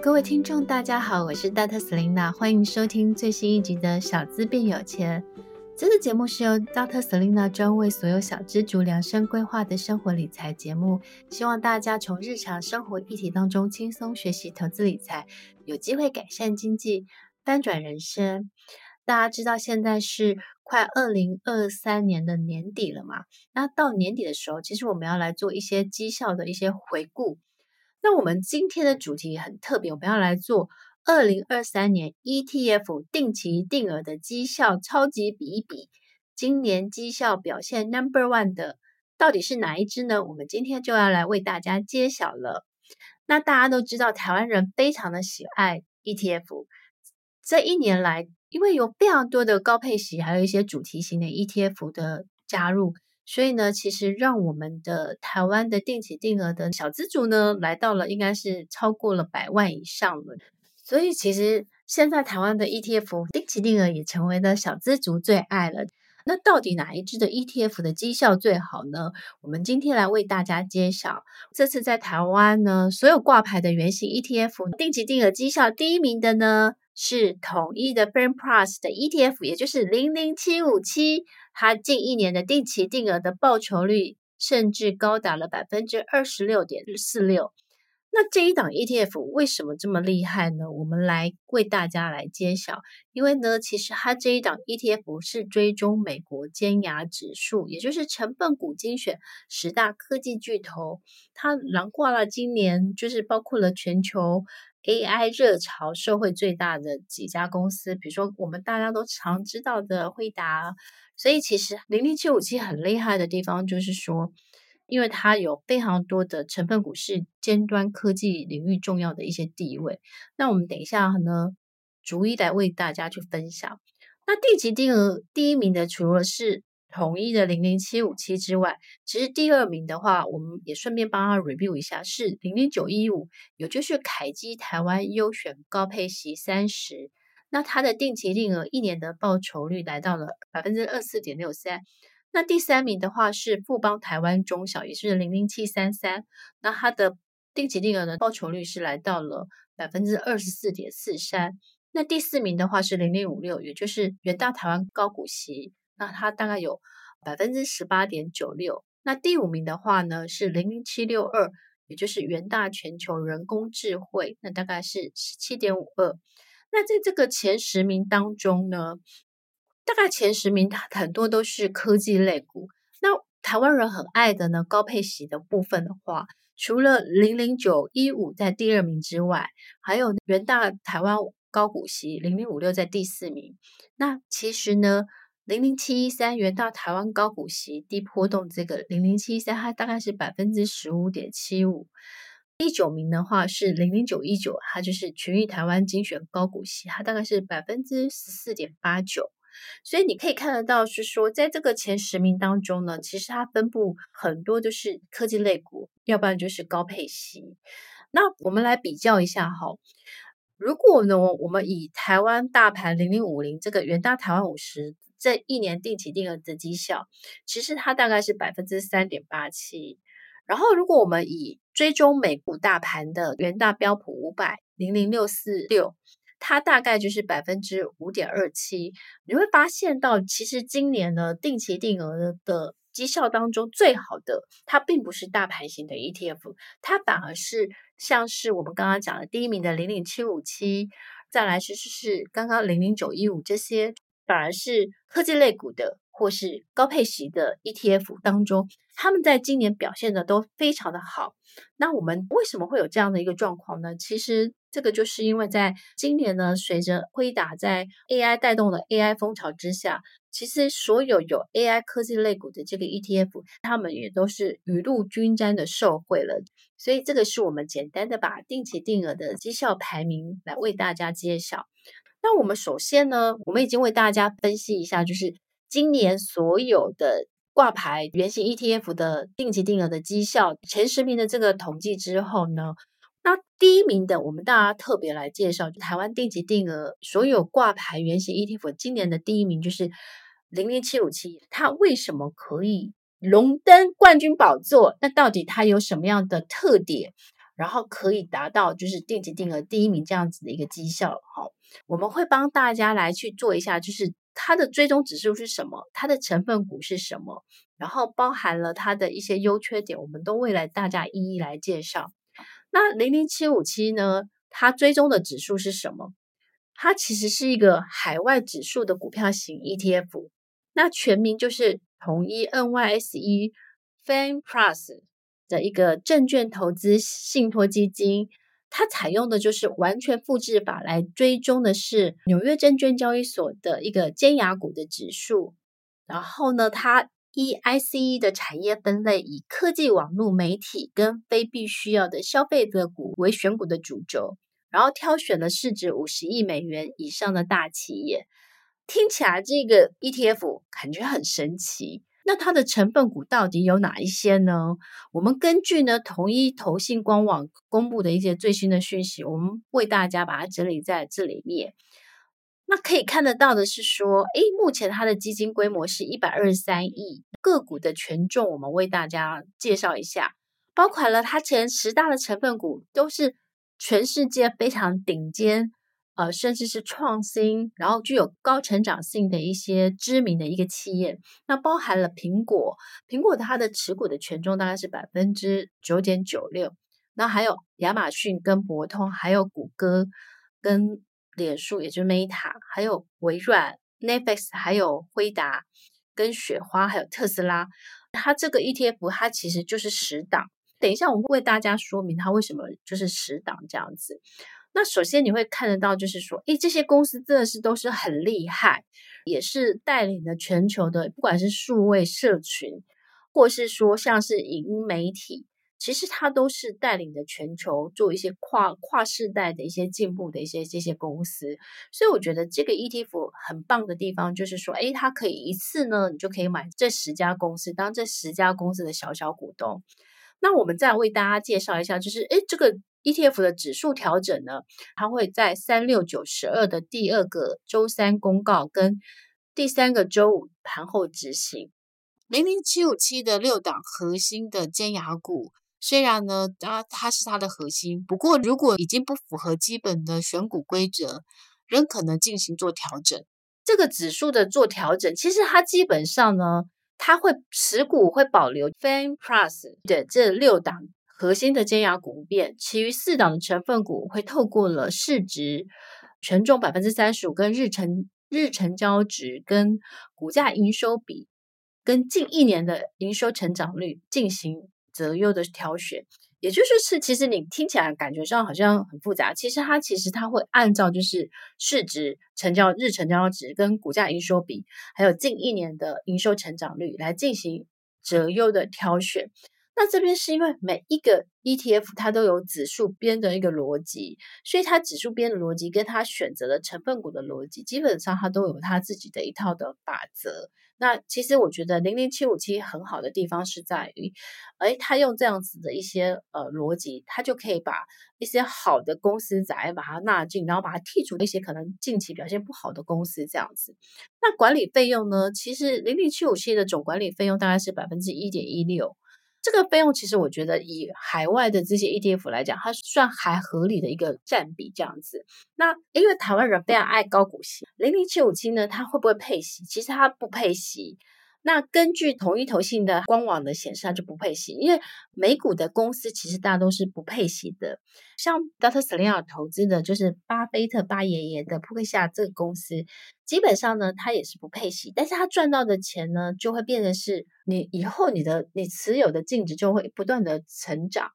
各位听众，大家好，我是大特 Selina，欢迎收听最新一集的《小资变有钱》。这个节目是由大特 Selina 专为所有小资族量身规划的生活理财节目，希望大家从日常生活议题当中轻松学习投资理财，有机会改善经济，翻转人生。大家知道现在是快二零二三年的年底了嘛？那到年底的时候，其实我们要来做一些绩效的一些回顾。那我们今天的主题很特别，我们要来做二零二三年 ETF 定期定额的绩效超级比一比。今年绩效表现 Number One 的到底是哪一支呢？我们今天就要来为大家揭晓了。那大家都知道，台湾人非常的喜爱 ETF，这一年来。因为有非常多的高配息，还有一些主题型的 ETF 的加入，所以呢，其实让我们的台湾的定期定额的小资族呢，来到了应该是超过了百万以上了。所以其实现在台湾的 ETF 定期定额也成为了小资族最爱了。那到底哪一支的 ETF 的绩效最好呢？我们今天来为大家揭晓。这次在台湾呢，所有挂牌的原型 ETF 定期定额绩效第一名的呢，是统一的 FirmPlus 的 ETF，也就是零零七五七，它近一年的定期定额的报酬率甚至高达了百分之二十六点四六。那这一档 ETF 为什么这么厉害呢？我们来为大家来揭晓。因为呢，其实它这一档 ETF 是追踪美国尖牙指数，也就是成分股精选十大科技巨头，它囊括了今年就是包括了全球。AI 热潮社会最大的几家公司，比如说我们大家都常知道的惠达，所以其实零零七五七很厉害的地方就是说，因为它有非常多的成分股是尖端科技领域重要的一些地位。那我们等一下呢，逐一来为大家去分享。那定期定额第一名的，除了是统一的零零七五七之外，其实第二名的话，我们也顺便帮他 review 一下，是零零九一五，也就是凯基台湾优选高配席三十，那它的定期定额一年的报酬率来到了百分之二四点六三。那第三名的话是富邦台湾中小，也就是零零七三三，那它的定期定额的报酬率是来到了百分之二十四点四三。那第四名的话是零零五六，也就是元大台湾高股息。那它大概有百分之十八点九六。那第五名的话呢是零零七六二，也就是元大全球人工智慧，那大概是十七点五二。那在这个前十名当中呢，大概前十名它很多都是科技类股。那台湾人很爱的呢高配息的部分的话，除了零零九一五在第二名之外，还有元大台湾高股息零零五六在第四名。那其实呢。零零七一三元大台湾高股息低波动，这个零零七一三它大概是百分之十五点七五。第九名的话是零零九一九，它就是群益台湾精选高股息，它大概是百分之十四点八九。所以你可以看得到，是说在这个前十名当中呢，其实它分布很多都是科技类股，要不然就是高配息。那我们来比较一下哈，如果呢我们以台湾大盘零零五零这个元大台湾五十。这一年定期定额的绩效，其实它大概是百分之三点八七。然后，如果我们以追踪美股大盘的元大标普五百零零六四六，它大概就是百分之五点二七。你会发现到，其实今年呢，定期定额的绩效当中最好的，它并不是大盘型的 ETF，它反而是像是我们刚刚讲的第一名的零零七五七，再来是是是刚刚零零九一五这些。反而是科技类股的或是高配息的 ETF 当中，他们在今年表现的都非常的好。那我们为什么会有这样的一个状况呢？其实这个就是因为在今年呢，随着辉达在 AI 带动的 AI 风潮之下，其实所有有 AI 科技类股的这个 ETF，他们也都是雨露均沾的受惠了。所以这个是我们简单的把定期定额的绩效排名来为大家揭晓。那我们首先呢，我们已经为大家分析一下，就是今年所有的挂牌原型 ETF 的定期定额的绩效前十名的这个统计之后呢，那第一名的我们大家特别来介绍，就台湾定期定额所有挂牌原型 ETF 今年的第一名就是零零七五七，它为什么可以荣登冠军宝座？那到底它有什么样的特点？然后可以达到就是定期定额第一名这样子的一个绩效。好，我们会帮大家来去做一下，就是它的追踪指数是什么，它的成分股是什么，然后包含了它的一些优缺点，我们都未来大家一一来介绍。那零零七五七呢，它追踪的指数是什么？它其实是一个海外指数的股票型 ETF，那全名就是统一 NYSE Fan Plus 的一个证券投资信托基金。它采用的就是完全复制法来追踪的是纽约证券交易所的一个尖牙股的指数。然后呢，它依 ICE 的产业分类，以科技、网络、媒体跟非必需要的消费者股为选股的主轴。然后挑选了市值五十亿美元以上的大企业，听起来这个 ETF 感觉很神奇。那它的成分股到底有哪一些呢？我们根据呢统一投信官网公布的一些最新的讯息，我们为大家把它整理在这里面。那可以看得到的是说，诶，目前它的基金规模是一百二十三亿，个股的权重我们为大家介绍一下，包括了它前十大的成分股都是。全世界非常顶尖，呃，甚至是创新，然后具有高成长性的一些知名的一个企业，那包含了苹果，苹果它的持股的权重大概是百分之九点九六，那还有亚马逊跟博通，还有谷歌跟脸书，也就是 Meta，还有微软、Netflix，还有辉达跟雪花，还有特斯拉，它这个 ETF 它其实就是十档。等一下，我会为大家说明它为什么就是十档这样子。那首先你会看得到，就是说，诶，这些公司真的是都是很厉害，也是带领了全球的，不管是数位社群，或是说像是影音媒体，其实它都是带领着全球做一些跨跨世代的一些进步的一些这些公司。所以我觉得这个 ETF 很棒的地方就是说，诶，它可以一次呢，你就可以买这十家公司，当这十家公司的小小股东。那我们再为大家介绍一下，就是诶，这个 ETF 的指数调整呢，它会在三六九十二的第二个周三公告跟第三个周五盘后执行。零零七五七的六档核心的尖牙股，虽然呢，它它是它的核心，不过如果已经不符合基本的选股规则，仍可能进行做调整。这个指数的做调整，其实它基本上呢。它会持股会保留 FANG+ 的这六档核心的尖牙股不变，其余四档的成分股会透过了市值权重百分之三十五跟日成日成交值跟股价营收比跟近一年的营收成长率进行择优的挑选。也就是是，其实你听起来感觉上好像很复杂，其实它其实它会按照就是市值、成交日成交值跟股价营收比，还有近一年的营收成长率来进行择优的挑选。那这边是因为每一个 ETF 它都有指数编的一个逻辑，所以它指数编的逻辑跟它选择的成分股的逻辑，基本上它都有它自己的一套的法则。那其实我觉得零零七五七很好的地方是在于，哎，他用这样子的一些呃逻辑，他就可以把一些好的公司仔把它纳进，然后把它剔除一些可能近期表现不好的公司这样子。那管理费用呢？其实零零七五七的总管理费用大概是百分之一点一六。这个费用其实我觉得以海外的这些 ETF 来讲，它算还合理的一个占比这样子。那因为台湾人非常爱高股息，零零七五七呢，它会不会配息？其实它不配息。那根据同一投信的官网的显示，它就不配息，因为美股的公司其实大家都是不配息的。像 Dr. Selena 投资的就是巴菲特巴爷爷的扑克夏这个公司，基本上呢，它也是不配息，但是它赚到的钱呢，就会变成是你以后你的你持有的净值就会不断的成长。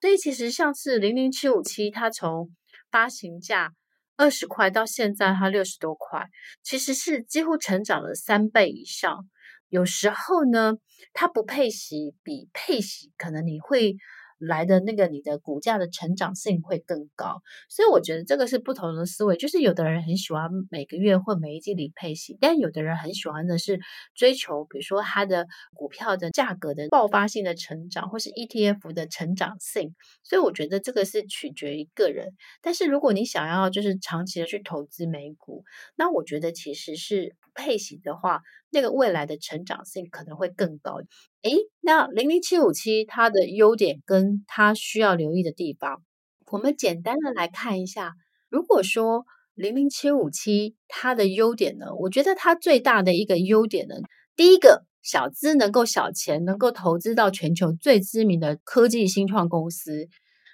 所以其实像是零零七五七，它从发行价二十块到现在它六十多块，其实是几乎成长了三倍以上。有时候呢，它不配息，比配息可能你会来的那个你的股价的成长性会更高，所以我觉得这个是不同的思维。就是有的人很喜欢每个月或每一季里配息，但有的人很喜欢的是追求，比如说它的股票的价格的爆发性的成长，或是 ETF 的成长性。所以我觉得这个是取决于个人。但是如果你想要就是长期的去投资美股，那我觉得其实是配型的话。那个未来的成长性可能会更高。诶，那零零七五七它的优点跟它需要留意的地方，我们简单的来看一下。如果说零零七五七它的优点呢，我觉得它最大的一个优点呢，第一个小资能够小钱能够投资到全球最知名的科技新创公司，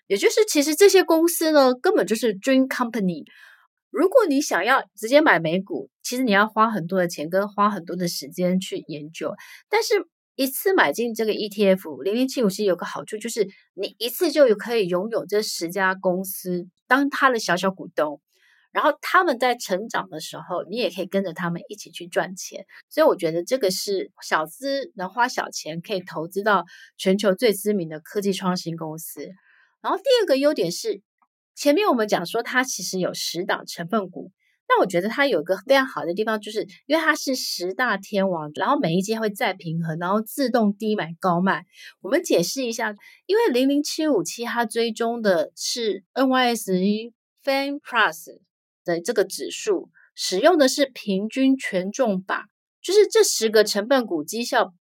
也就是其实这些公司呢根本就是 dream company。如果你想要直接买美股，其实你要花很多的钱跟花很多的时间去研究，但是。一次买进这个 ETF 零零七五七有个好处，就是你一次就有可以拥有这十家公司当他的小小股东，然后他们在成长的时候，你也可以跟着他们一起去赚钱。所以我觉得这个是小资能花小钱可以投资到全球最知名的科技创新公司。然后第二个优点是，前面我们讲说它其实有十档成分股。那我觉得它有一个非常好的地方，就是因为它是十大天王，然后每一阶会再平衡，然后自动低买高卖。我们解释一下，因为零零七五七它追踪的是 NYSE Fan Plus 的这个指数，使用的是平均权重法，就是这十个成分股绩效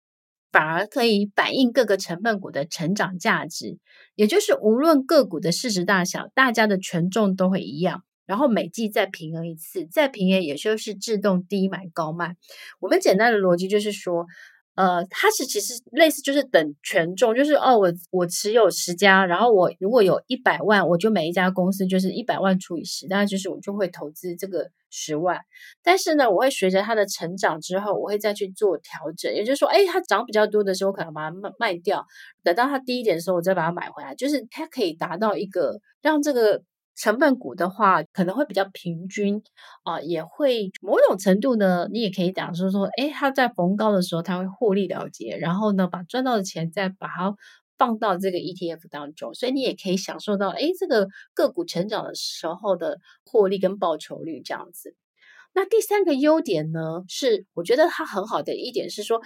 反而可以反映各个成分股的成长价值，也就是无论个股的市值大小，大家的权重都会一样。然后每季再平衡一次，再平衡也就是自动低买高卖。我们简单的逻辑就是说，呃，它是其实类似就是等权重，就是哦，我我持有十家，然后我如果有一百万，我就每一家公司就是一百万除以十，当然就是我就会投资这个十万。但是呢，我会随着它的成长之后，我会再去做调整，也就是说，哎，它涨比较多的时候，我可能把它卖卖掉，等到它低一点的时候，我再把它买回来，就是它可以达到一个让这个。成分股的话，可能会比较平均啊，也会某种程度呢，你也可以讲说说，诶，它在逢高的时候，它会获利了结，然后呢，把赚到的钱再把它放到这个 ETF 当中，所以你也可以享受到，诶，这个个股成长的时候的获利跟报酬率这样子。那第三个优点呢，是我觉得它很好的一点是说，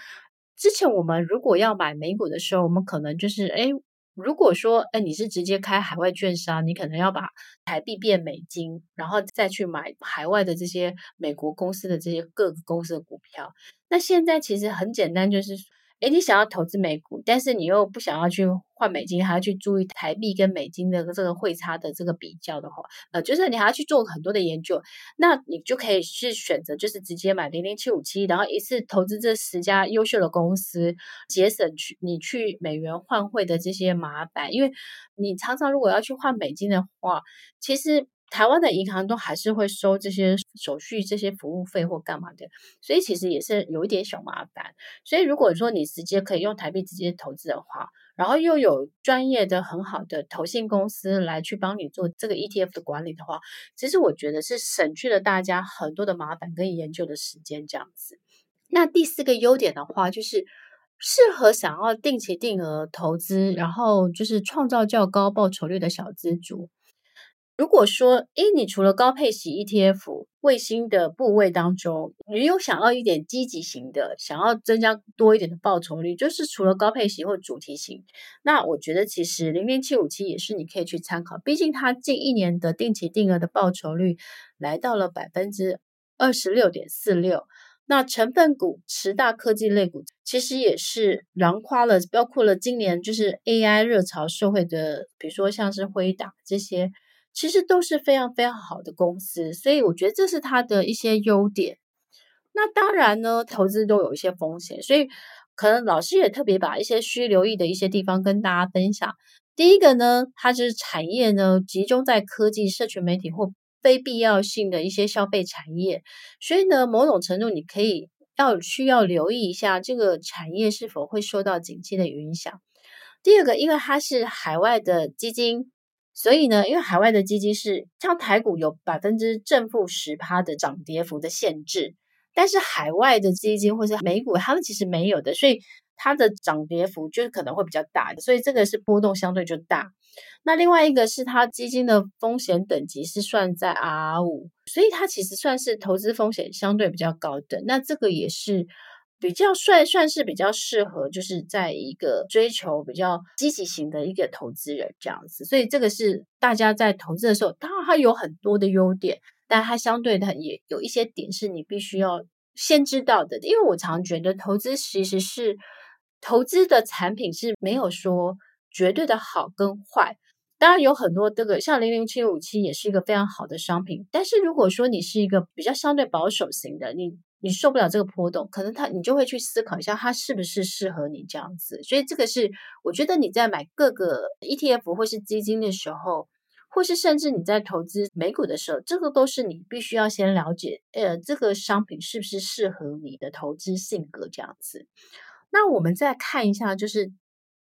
之前我们如果要买美股的时候，我们可能就是诶。如果说，哎，你是直接开海外券商，你可能要把台币变美金，然后再去买海外的这些美国公司的这些各个公司的股票。那现在其实很简单，就是。诶，你想要投资美股，但是你又不想要去换美金，还要去注意台币跟美金的这个汇差的这个比较的话，呃，就是你还要去做很多的研究，那你就可以去选择，就是直接买零零七五七，然后一次投资这十家优秀的公司，节省去你去美元换汇的这些麻烦，因为你常常如果要去换美金的话，其实。台湾的银行都还是会收这些手续、这些服务费或干嘛的，所以其实也是有一点小麻烦。所以如果说你直接可以用台币直接投资的话，然后又有专业的很好的投信公司来去帮你做这个 ETF 的管理的话，其实我觉得是省去了大家很多的麻烦跟研究的时间这样子。那第四个优点的话，就是适合想要定期定额投资，然后就是创造较高报酬率的小资族。如果说，诶，你除了高配型 ETF、卫星的部位当中，你有想要一点积极型的，想要增加多一点的报酬率，就是除了高配型或主题型，那我觉得其实零零七五七也是你可以去参考。毕竟它近一年的定期定额的报酬率来到了百分之二十六点四六。那成分股十大科技类股其实也是囊括了，包括了今年就是 AI 热潮社会的，比如说像是辉达这些。其实都是非常非常好的公司，所以我觉得这是它的一些优点。那当然呢，投资都有一些风险，所以可能老师也特别把一些需留意的一些地方跟大家分享。第一个呢，它是产业呢集中在科技、社群媒体或非必要性的一些消费产业，所以呢，某种程度你可以要需要留意一下这个产业是否会受到景气的影响。第二个，因为它是海外的基金。所以呢，因为海外的基金是像台股有百分之正负十趴的涨跌幅的限制，但是海外的基金或是美股，他们其实没有的，所以它的涨跌幅就是可能会比较大，所以这个是波动相对就大。那另外一个是它基金的风险等级是算在 RR5，所以它其实算是投资风险相对比较高的。那这个也是。比较算算是比较适合，就是在一个追求比较积极型的一个投资人这样子，所以这个是大家在投资的时候，当然它有很多的优点，但它相对的也有一些点是你必须要先知道的，因为我常觉得投资其实是投资的产品是没有说绝对的好跟坏。当然有很多这个像零零七五七也是一个非常好的商品，但是如果说你是一个比较相对保守型的，你你受不了这个波动，可能它你就会去思考一下它是不是适合你这样子。所以这个是我觉得你在买各个 ETF 或是基金的时候，或是甚至你在投资美股的时候，这个都是你必须要先了解，呃，这个商品是不是适合你的投资性格这样子。那我们再看一下，就是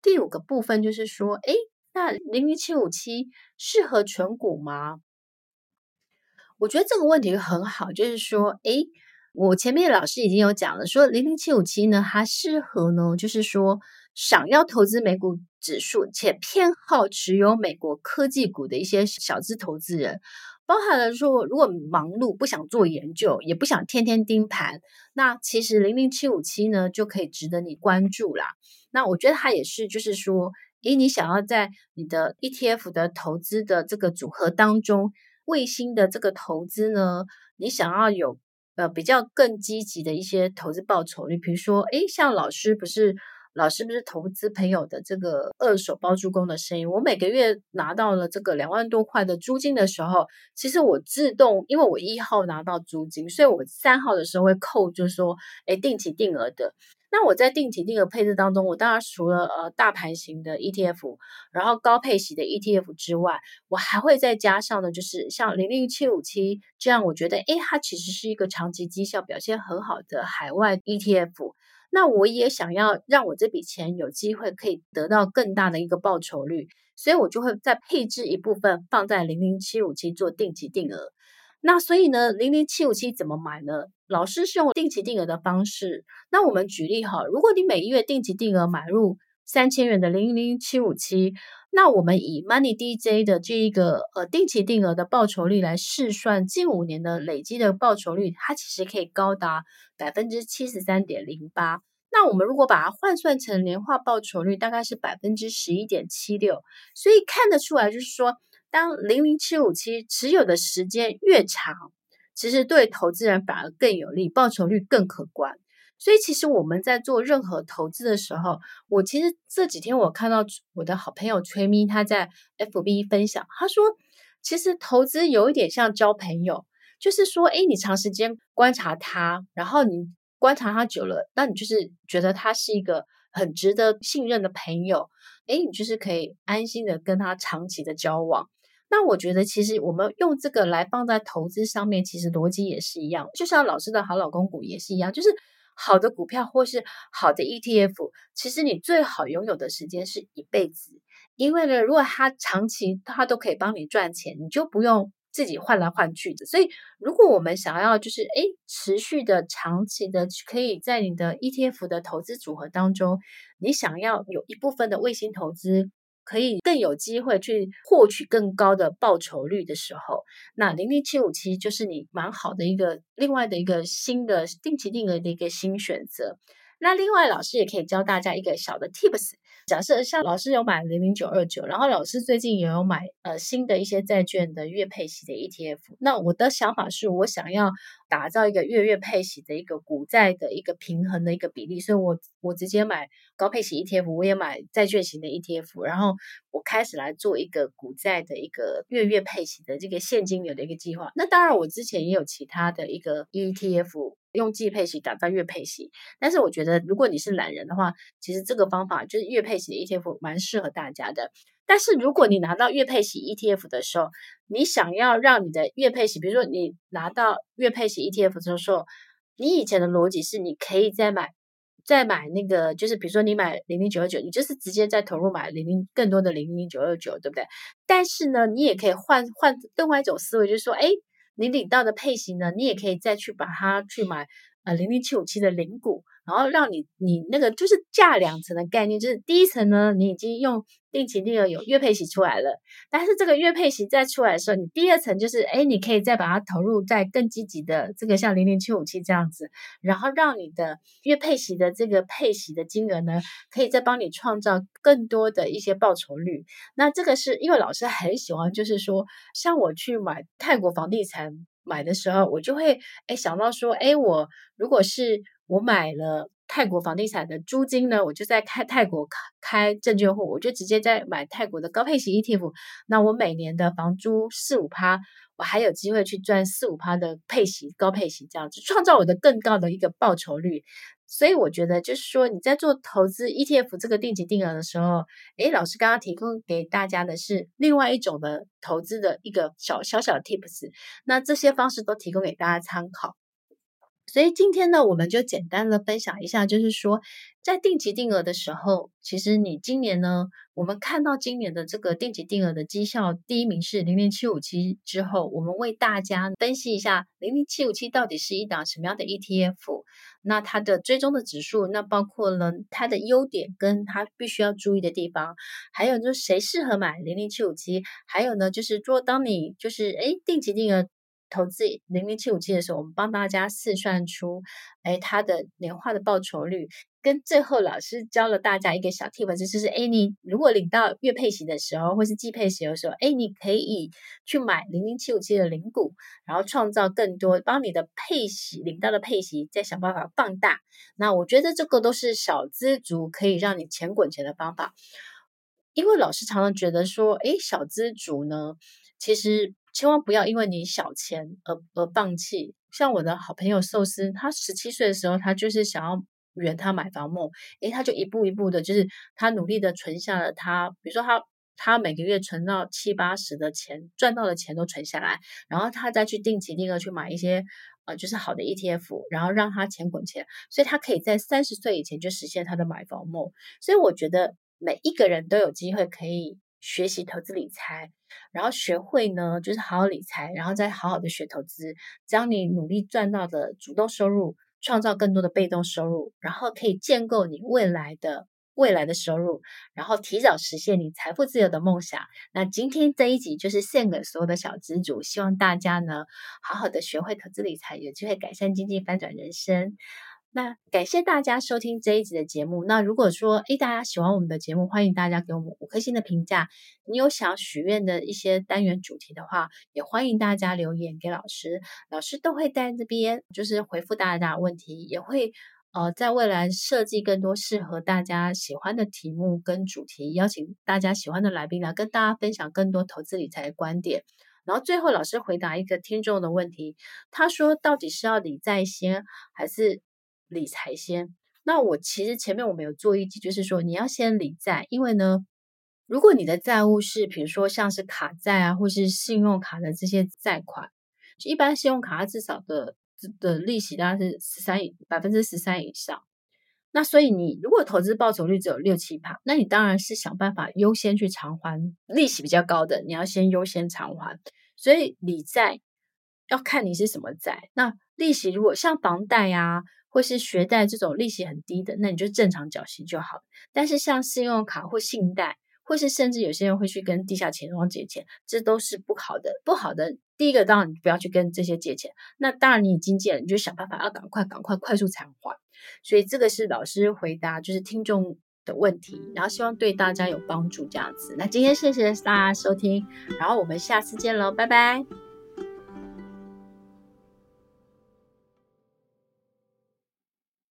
第五个部分，就是说，诶。那零零七五七适合存股吗？我觉得这个问题很好，就是说，诶，我前面老师已经有讲了，说零零七五七呢，它适合呢，就是说想要投资美股指数且偏好持有美国科技股的一些小资投资人，包含了说，如果忙碌不想做研究，也不想天天盯盘，那其实零零七五七呢就可以值得你关注啦。那我觉得它也是，就是说。诶，你想要在你的 ETF 的投资的这个组合当中，卫星的这个投资呢，你想要有呃比较更积极的一些投资报酬率，比如说，诶，像老师不是老师不是投资朋友的这个二手包租公的生意，我每个月拿到了这个两万多块的租金的时候，其实我自动，因为我一号拿到租金，所以我三号的时候会扣，就是说，诶，定期定额的。那我在定期定额配置当中，我当然除了呃大盘型的 ETF，然后高配型的 ETF 之外，我还会再加上的，就是像零零七五七这样，我觉得诶它其实是一个长期绩效表现很好的海外 ETF。那我也想要让我这笔钱有机会可以得到更大的一个报酬率，所以我就会再配置一部分放在零零七五七做定期定额。那所以呢，零零七五七怎么买呢？老师是用定期定额的方式。那我们举例哈，如果你每个月定期定额买入三千元的零零七五七，那我们以 Money DJ 的这一个呃定期定额的报酬率来试算，近五年的累积的报酬率，它其实可以高达百分之七十三点零八。那我们如果把它换算成年化报酬率，大概是百分之十一点七六。所以看得出来，就是说。当零零七五七持有的时间越长，其实对投资人反而更有利，报酬率更可观。所以，其实我们在做任何投资的时候，我其实这几天我看到我的好朋友崔咪他在 FB 分享，他说，其实投资有一点像交朋友，就是说，诶，你长时间观察他，然后你观察他久了，那你就是觉得他是一个很值得信任的朋友，诶，你就是可以安心的跟他长期的交往。那我觉得，其实我们用这个来放在投资上面，其实逻辑也是一样。就像老师的好老公股也是一样，就是好的股票或是好的 ETF，其实你最好拥有的时间是一辈子。因为呢，如果它长期它都可以帮你赚钱，你就不用自己换来换去的。所以，如果我们想要就是诶持续的、长期的，可以在你的 ETF 的投资组合当中，你想要有一部分的卫星投资。可以更有机会去获取更高的报酬率的时候，那零零七五七就是你蛮好的一个另外的一个新的定期定额的一个新选择。那另外老师也可以教大家一个小的 tips。假设像老师有买零零九二九，然后老师最近也有买呃新的一些债券的月配息的 ETF。那我的想法是我想要打造一个月月配息的一个股债的一个平衡的一个比例，所以我我直接买高配息 ETF，我也买债券型的 ETF，然后我开始来做一个股债的一个月月配息的这个现金流的一个计划。那当然我之前也有其他的一个 ETF。用季配息打造月配息，但是我觉得如果你是懒人的话，其实这个方法就是月配息的 ETF 蛮适合大家的。但是如果你拿到月配息 ETF 的时候，你想要让你的月配息，比如说你拿到月配息 ETF 的时候，你以前的逻辑是你可以再买再买那个，就是比如说你买零零九二九，你就是直接再投入买零零更多的零零九二九，对不对？但是呢，你也可以换换另外一种思维，就是说，哎。你领到的配型呢，你也可以再去把它去买呃零零七五七的零股，然后让你你那个就是架两层的概念，就是第一层呢，你已经用定期定额有月配息出来了，但是这个月配息再出来的时候，你第二层就是哎，你可以再把它投入在更积极的这个像零零七五七这样子，然后让你的月配息的这个配息的金额呢，可以再帮你创造更多的一些报酬率。那这个是因为老师很喜欢，就是说像我去买泰国房地产买的时候，我就会哎想到说，哎，我如果是我买了。泰国房地产的租金呢，我就在开泰国开开证券户，我就直接在买泰国的高配息 ETF。那我每年的房租四五趴，我还有机会去赚四五趴的配息高配息，这样子创造我的更高的一个报酬率。所以我觉得，就是说你在做投资 ETF 这个定期定额的时候，诶，老师刚刚提供给大家的是另外一种的投资的一个小小小 tips，那这些方式都提供给大家参考。所以今天呢，我们就简单的分享一下，就是说，在定期定额的时候，其实你今年呢，我们看到今年的这个定期定额的绩效第一名是零零七五七之后，我们为大家分析一下零零七五七到底是一档什么样的 ETF，那它的追踪的指数，那包括了它的优点跟它必须要注意的地方，还有就是谁适合买零零七五七，还有呢，就是说当你就是诶定期定额。投资零零七五七的时候，我们帮大家试算出，哎，它的年化的报酬率，跟最后老师教了大家一个小 tip，就是，哎，你如果领到月配息的时候，或是季配息的时候，哎，你可以去买零零七五七的零股，然后创造更多，帮你的配息领到的配息再想办法放大。那我觉得这个都是小资族可以让你钱滚钱的方法，因为老师常常觉得说，哎，小资族呢，其实。千万不要因为你小钱而而放弃。像我的好朋友寿司，他十七岁的时候，他就是想要圆他买房梦，诶，他就一步一步的，就是他努力的存下了他，比如说他他每个月存到七八十的钱，赚到的钱都存下来，然后他再去定期定额去买一些呃就是好的 ETF，然后让他钱滚钱，所以他可以在三十岁以前就实现他的买房梦。所以我觉得每一个人都有机会可以。学习投资理财，然后学会呢，就是好好理财，然后再好好的学投资。将你努力赚到的主动收入，创造更多的被动收入，然后可以建构你未来的未来的收入，然后提早实现你财富自由的梦想。那今天这一集就是献给所有的小资主，希望大家呢，好好的学会投资理财，有机会改善经济，翻转人生。那感谢大家收听这一集的节目。那如果说，诶，大家喜欢我们的节目，欢迎大家给我们五颗星的评价。你有想许愿的一些单元主题的话，也欢迎大家留言给老师，老师都会在这边就是回复大家的问题，也会呃在未来设计更多适合大家喜欢的题目跟主题，邀请大家喜欢的来宾来跟大家分享更多投资理财的观点。然后最后老师回答一个听众的问题，他说到底是要理财先还是？理财先，那我其实前面我们有做一集，就是说你要先理债，因为呢，如果你的债务是比如说像是卡债啊，或是信用卡的这些债款，一般信用卡它至少的的利息大概是十三百分之十三以上，那所以你如果投资报酬率只有六七趴，那你当然是想办法优先去偿还利息比较高的，你要先优先偿还，所以理债要看你是什么债，那利息如果像房贷呀、啊。或是学贷这种利息很低的，那你就正常缴息就好。但是像信用卡或信贷，或是甚至有些人会去跟地下钱庄借钱，这都是不好的。不好的，第一个当然你不要去跟这些借钱。那当然你已经借了，你就想办法要赶快、赶快、快速偿还。所以这个是老师回答，就是听众的问题，然后希望对大家有帮助这样子。那今天谢谢大家收听，然后我们下次见喽，拜拜。